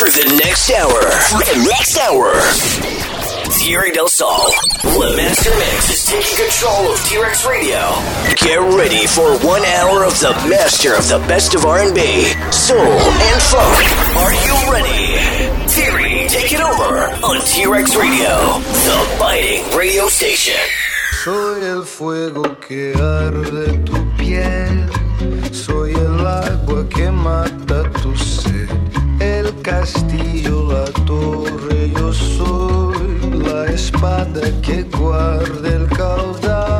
for the next hour. For the next hour. Thierry Del Sol, the Master Mix is taking control of T-Rex Radio. Get ready for one hour of the master of the best of R&B, soul, and funk. Are you ready? Thierry, take it over on T-Rex Radio, the biting radio station. Soy el fuego que arde tu piel, soy el agua que mata tu sed, castillo, la torre, yo soy la espada que guarda el caudal,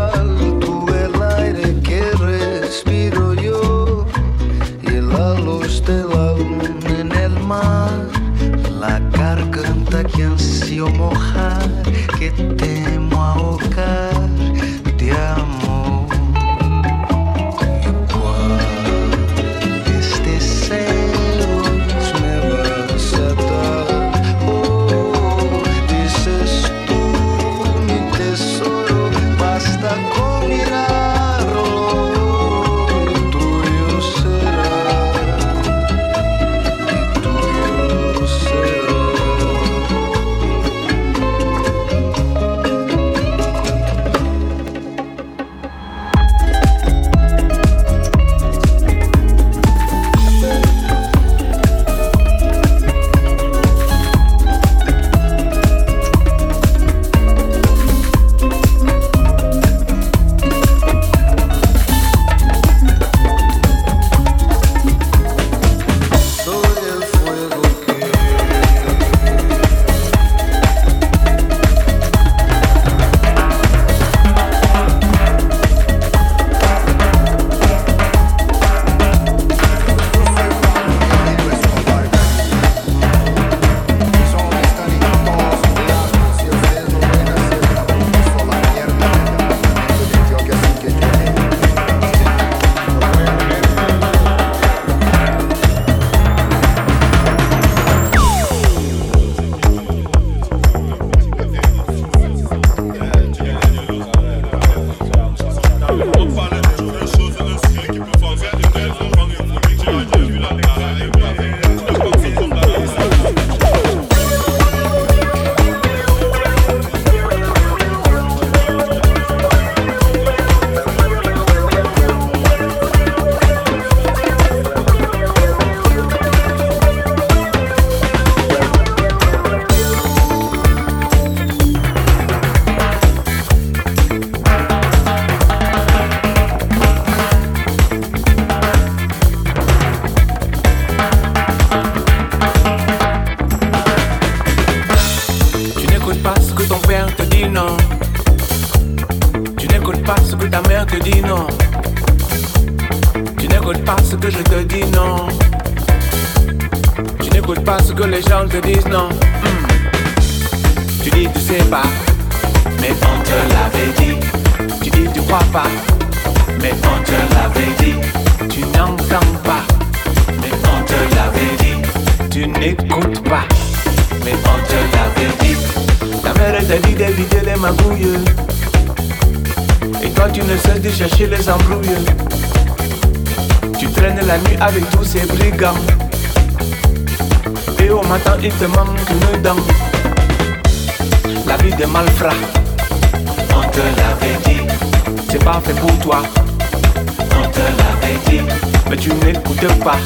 N'écoutes pas,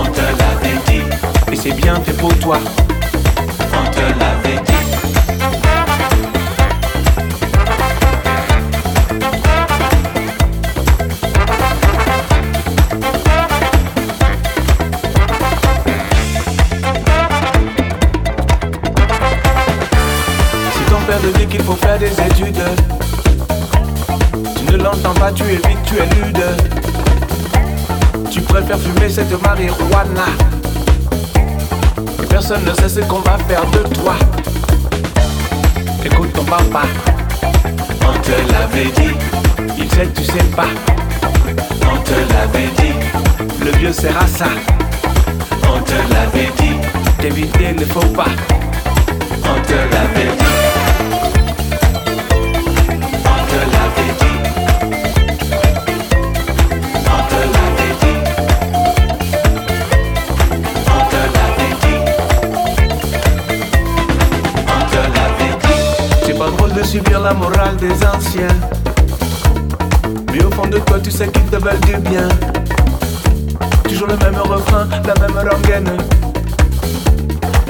on te l'avait dit. Et c'est bien fait pour toi, on te l'avait dit. Si ton père te dit qu'il faut faire des études, tu ne l'entends pas, tu évites, tu es lude. Tu préfères fumer cette marijuana. Personne ne sait ce qu'on va faire de toi. Écoute ton papa, on te l'avait dit. Il sait, tu sais pas. On te l'avait dit. Le vieux sera ça. On te l'avait dit. D'éviter ne faut pas. On te l'avait dit. Subir la morale des anciens. Mais au fond de toi, tu sais qu'ils te veulent du bien. Toujours le même refrain, la même rengaine.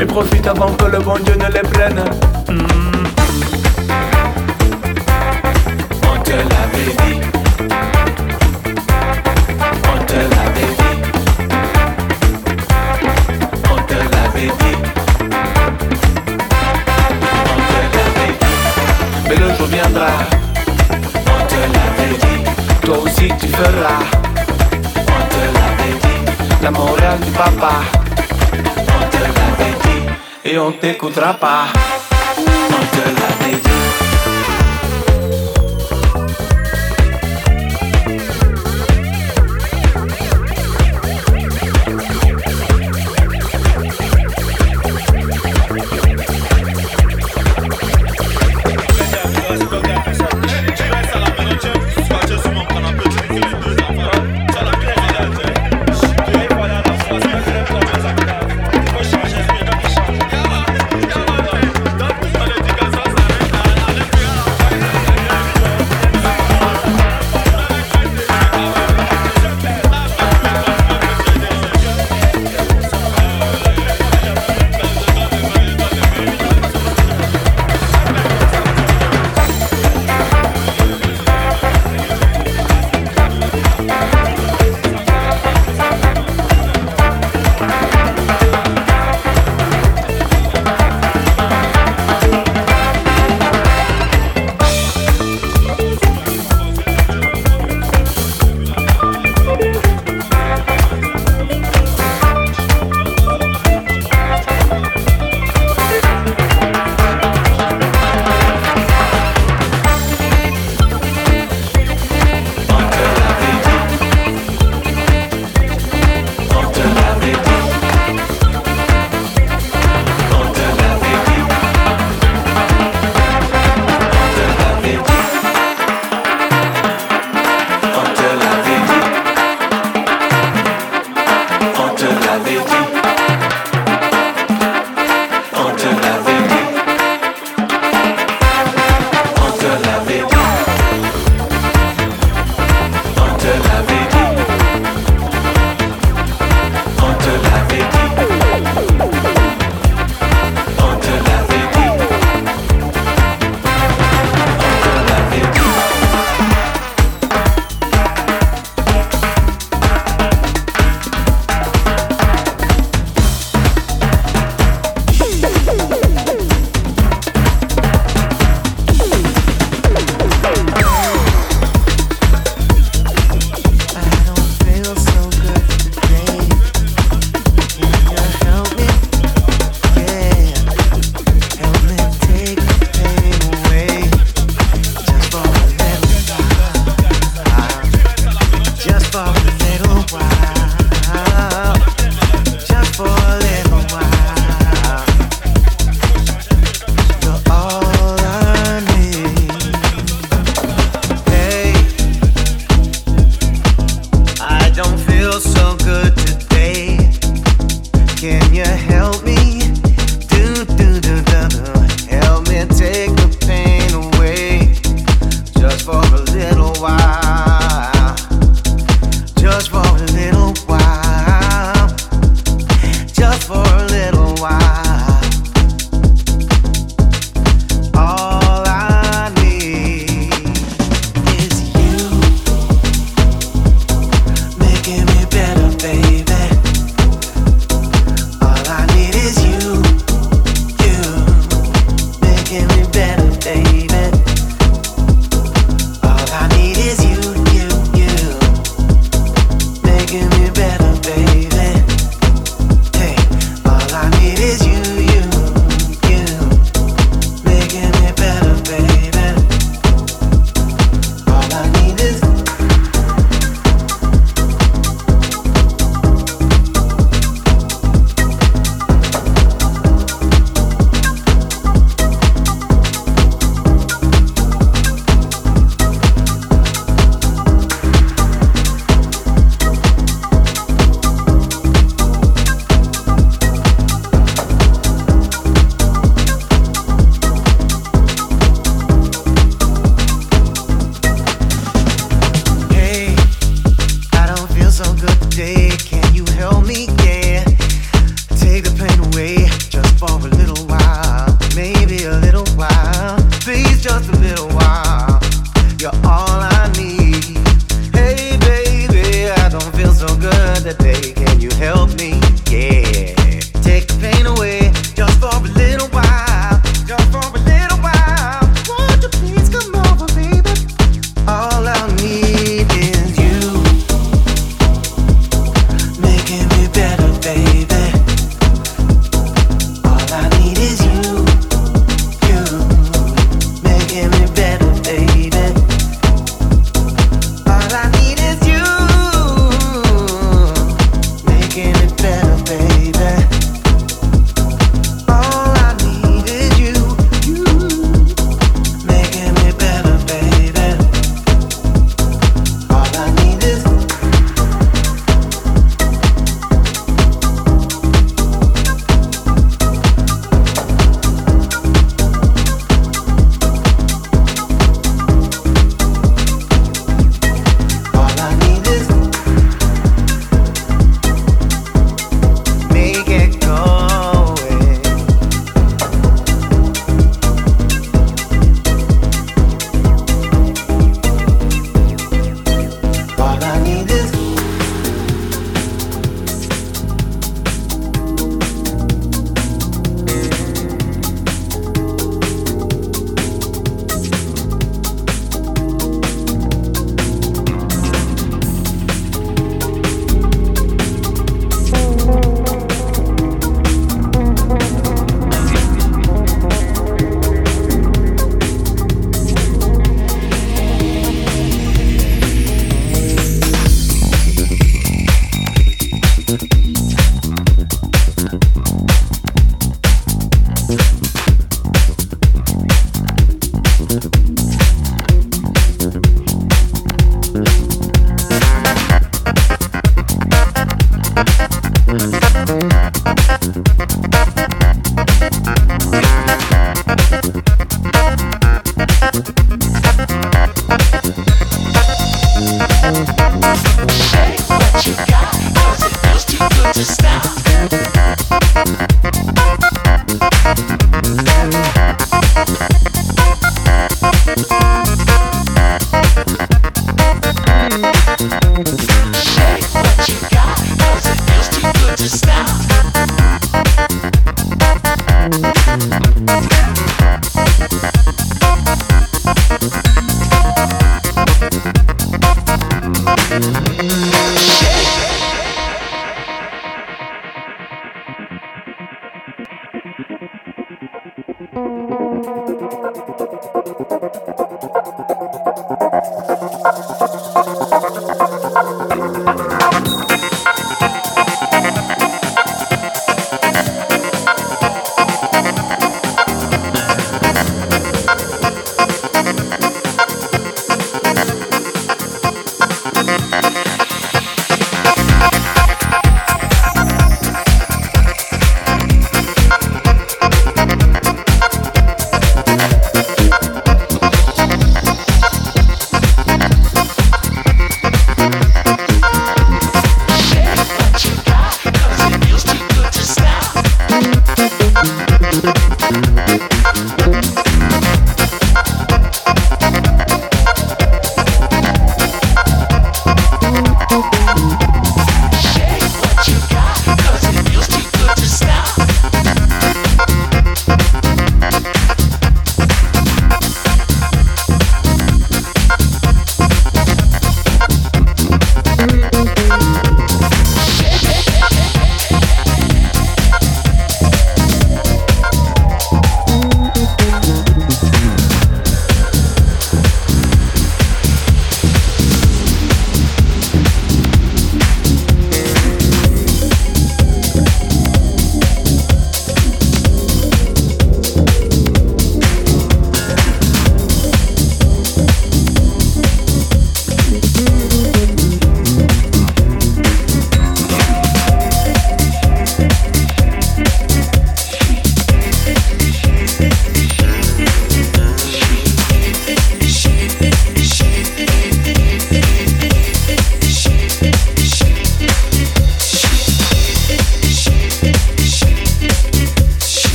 Et profite avant que le bon Dieu ne les prenne. Hmm. On te l'avait dit. Aussi tu feras. On te l'avait dit. La morale du papa. On te l'avait dit. Et on t'écoutera pas. On te l'avait dit.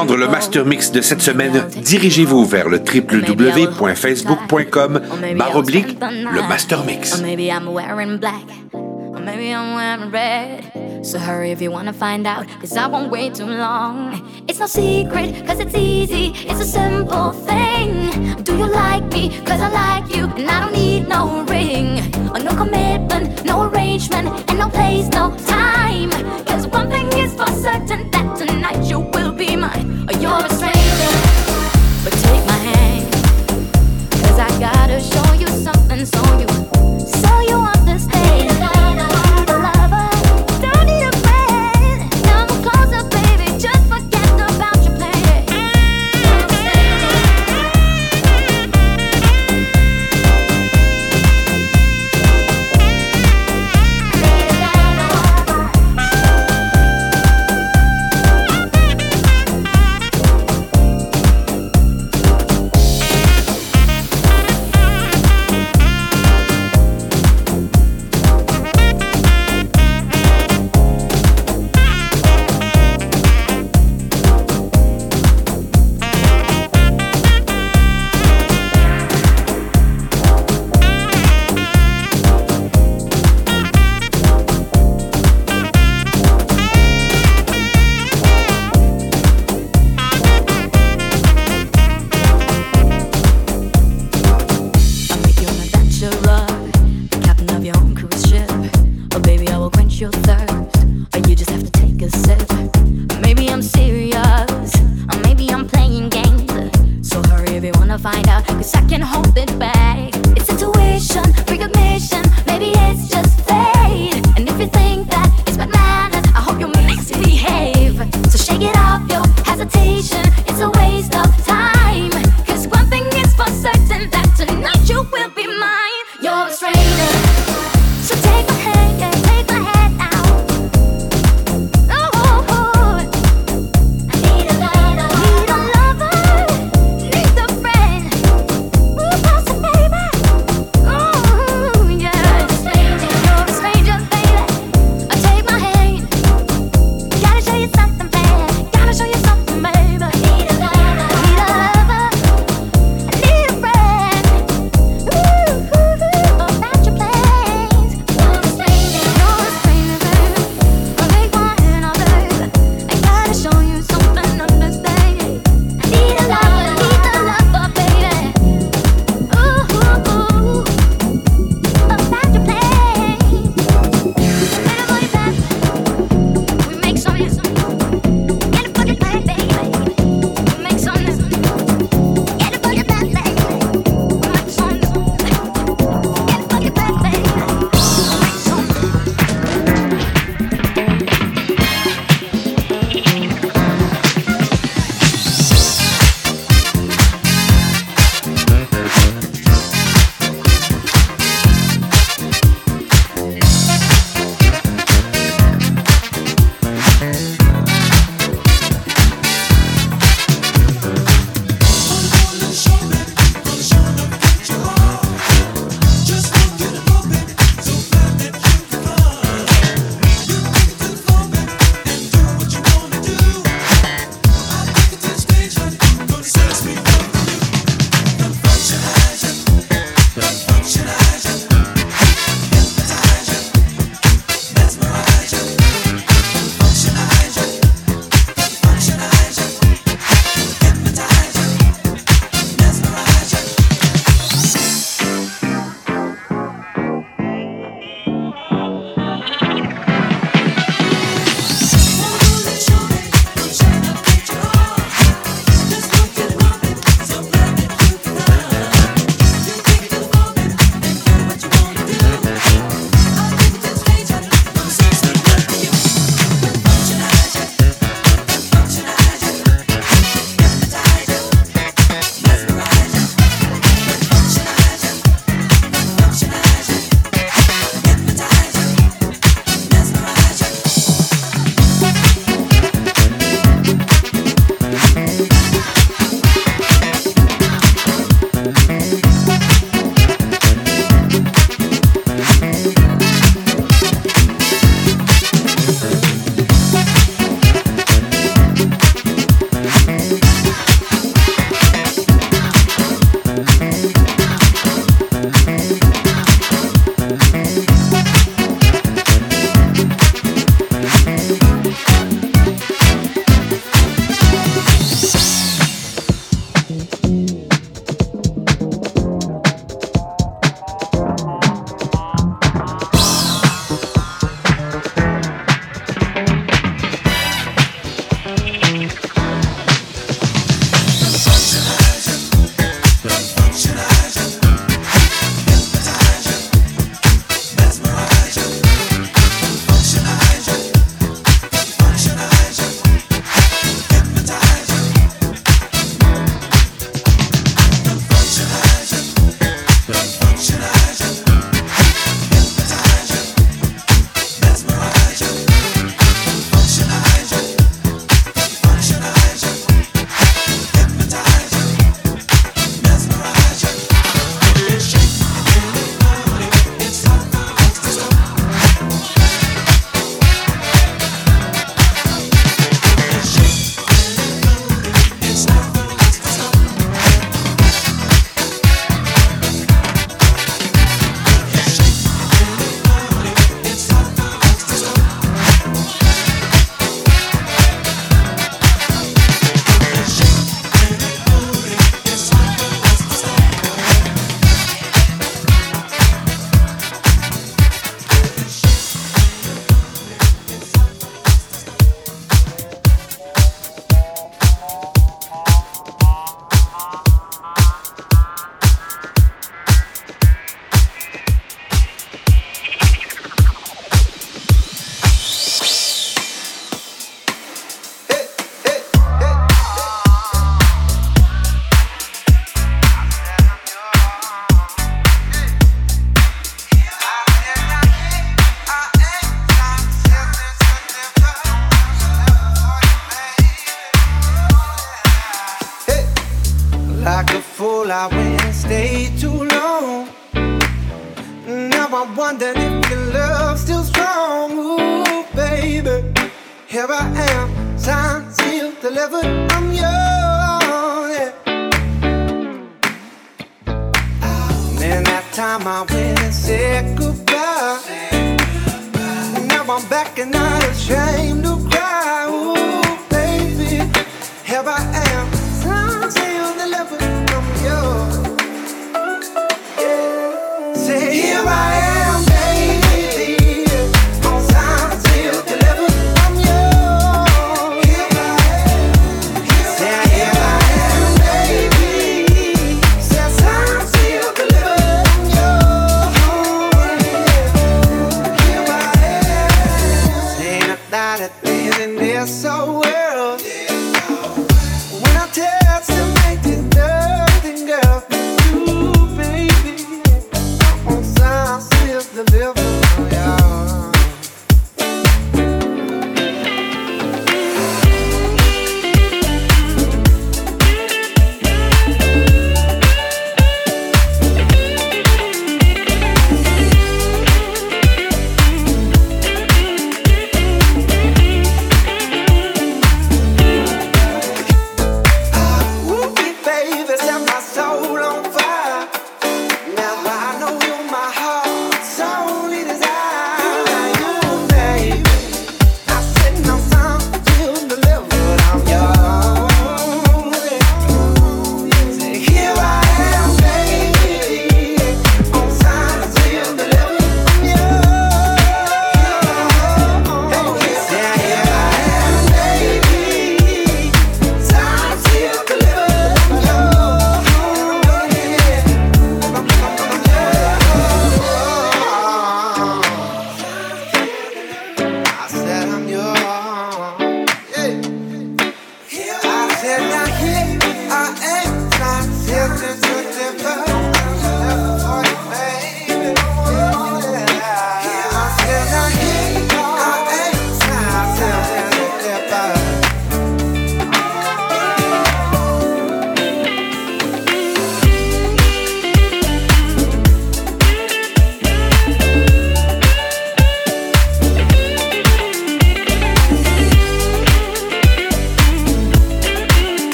Réentendre le master mix de cette semaine, dirigez-vous vers le www.facebook.com barre oblique le master mix. So hurry if you wanna find out, cause I won't wait too long. It's no secret, cause it's easy, it's a simple thing. Do you like me? Cause I like you, and I don't need no ring. Or no commitment, no arrangement, and no place, no time. Cause one thing is for certain you something so you, so you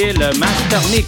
Le Mix.